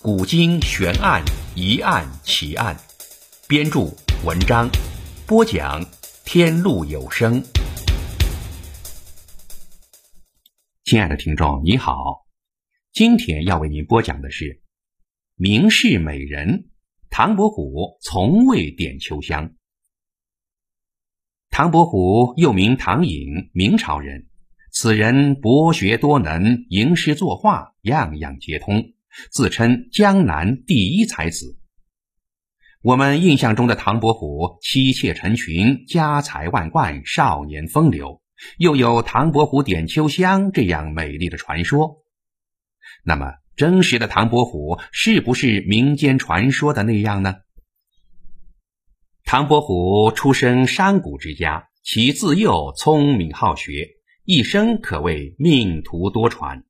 古今悬案疑案奇案》，编著文章，播讲天路有声。亲爱的听众，你好，今天要为您播讲的是名士美人唐伯虎从未点秋香。唐伯虎又名唐寅，明朝人。此人博学多能，吟诗作画样样皆通，自称江南第一才子。我们印象中的唐伯虎妻妾成群，家财万贯，少年风流，又有唐伯虎点秋香这样美丽的传说。那么，真实的唐伯虎是不是民间传说的那样呢？唐伯虎出身商贾之家，其自幼聪明好学。一生可谓命途多舛，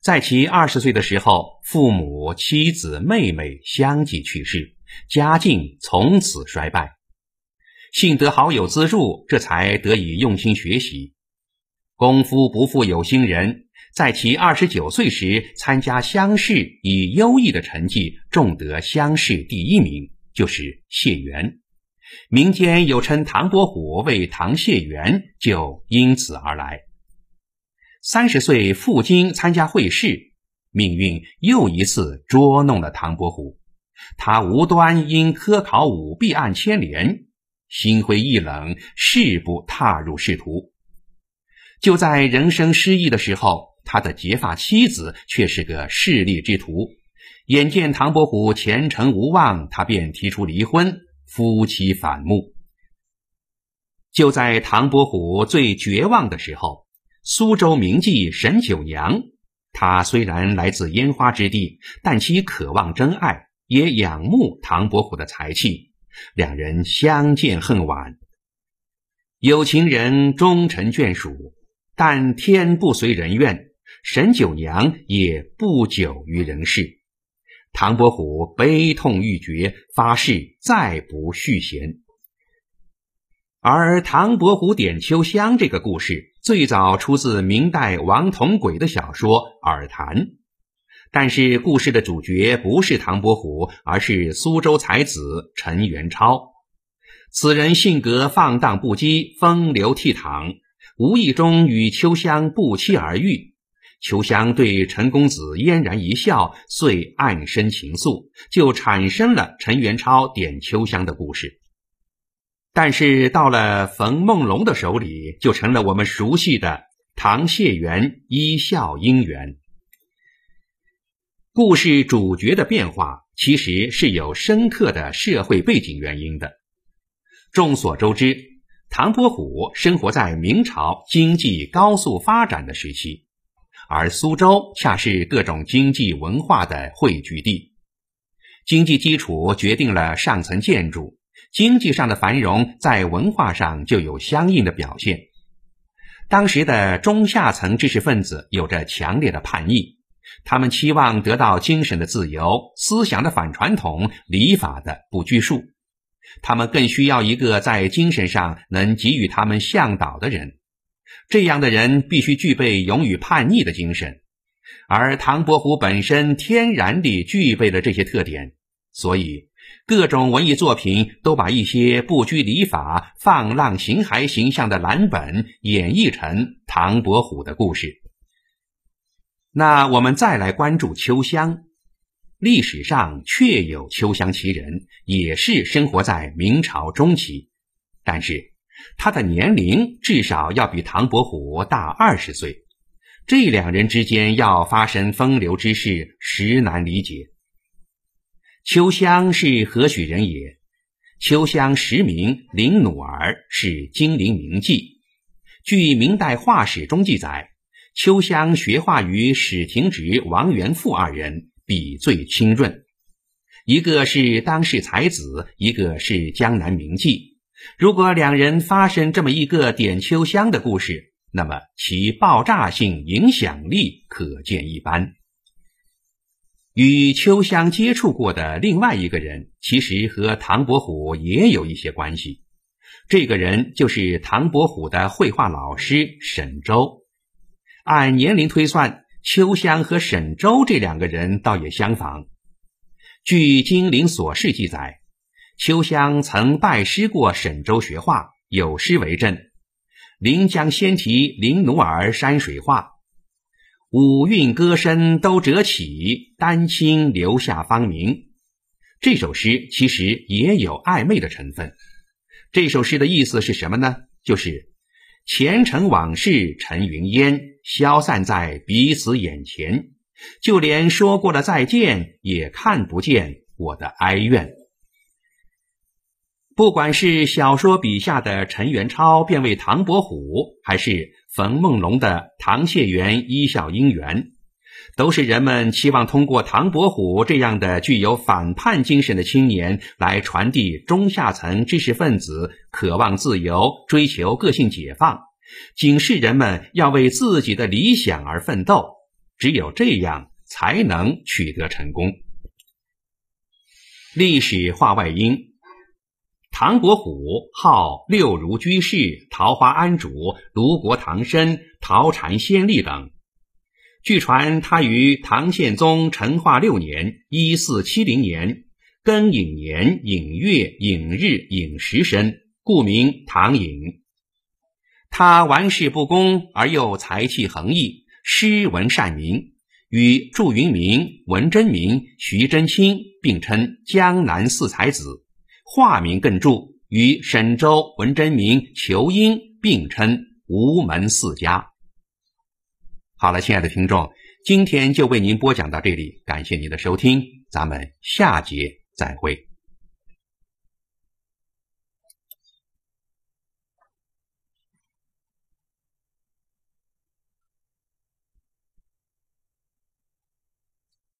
在其二十岁的时候，父母、妻子、妹妹相继去世，家境从此衰败。幸得好友资助，这才得以用心学习。功夫不负有心人，在其二十九岁时参加乡试，以优异的成绩中得乡试第一名，就是解元。民间有称唐伯虎为唐谢元，就因此而来。三十岁赴京参加会试，命运又一次捉弄了唐伯虎。他无端因科考舞弊案牵连，心灰意冷，誓不踏入仕途。就在人生失意的时候，他的结发妻子却是个势利之徒。眼见唐伯虎前程无望，他便提出离婚。夫妻反目。就在唐伯虎最绝望的时候，苏州名妓沈九娘，她虽然来自烟花之地，但其渴望真爱，也仰慕唐伯虎的才气，两人相见恨晚。有情人终成眷属，但天不随人愿，沈九娘也不久于人世。唐伯虎悲痛欲绝，发誓再不续弦。而唐伯虎点秋香这个故事最早出自明代王同轨的小说《耳谈》，但是故事的主角不是唐伯虎，而是苏州才子陈元超。此人性格放荡不羁，风流倜傥，无意中与秋香不期而遇。秋香对陈公子嫣然一笑，遂暗生情愫，就产生了陈元超点秋香的故事。但是到了冯梦龙的手里，就成了我们熟悉的唐谢元一笑姻缘。故事主角的变化其实是有深刻的社会背景原因的。众所周知，唐伯虎生活在明朝经济高速发展的时期。而苏州恰是各种经济文化的汇聚地，经济基础决定了上层建筑，经济上的繁荣在文化上就有相应的表现。当时的中下层知识分子有着强烈的叛逆，他们期望得到精神的自由、思想的反传统、礼法的不拘束，他们更需要一个在精神上能给予他们向导的人。这样的人必须具备勇于叛逆的精神，而唐伯虎本身天然地具备了这些特点，所以各种文艺作品都把一些不拘礼法、放浪形骸形象的蓝本演绎成唐伯虎的故事。那我们再来关注秋香，历史上确有秋香其人，也是生活在明朝中期，但是。他的年龄至少要比唐伯虎大二十岁，这两人之间要发生风流之事，实难理解。秋香是何许人也？秋香实名林努儿，是金陵名妓。据明代画史中记载，秋香学画于史廷直、王元富二人，笔最清润。一个是当世才子，一个是江南名妓。如果两人发生这么一个点秋香的故事，那么其爆炸性、影响力可见一斑。与秋香接触过的另外一个人，其实和唐伯虎也有一些关系。这个人就是唐伯虎的绘画老师沈周。按年龄推算，秋香和沈周这两个人倒也相仿。据《金陵琐事》记载，秋香曾拜师过沈周学画，有诗为证：“临江仙题临奴儿山水画，五韵歌声都折起，丹青留下芳名。”这首诗其实也有暧昧的成分。这首诗的意思是什么呢？就是前尘往事成云烟，消散在彼此眼前。就连说过了再见，也看不见我的哀怨。不管是小说笔下的陈元超变为唐伯虎，还是冯梦龙的唐谢元一笑姻缘，都是人们期望通过唐伯虎这样的具有反叛精神的青年，来传递中下层知识分子渴望自由、追求个性解放，警示人们要为自己的理想而奋斗。只有这样，才能取得成功。历史话外音：唐伯虎号六如居士、桃花庵主、卢国唐僧、桃禅仙力等。据传，他于唐宪宗成化六年（一四七零年）庚寅年寅月寅日寅时生，故名唐寅。他玩世不恭，而又才气横溢。诗文善明，与祝云明、文征明、徐祯卿并称江南四才子。化名更著，与沈周、文征明、仇英并称吴门四家。好了，亲爱的听众，今天就为您播讲到这里，感谢您的收听，咱们下节再会。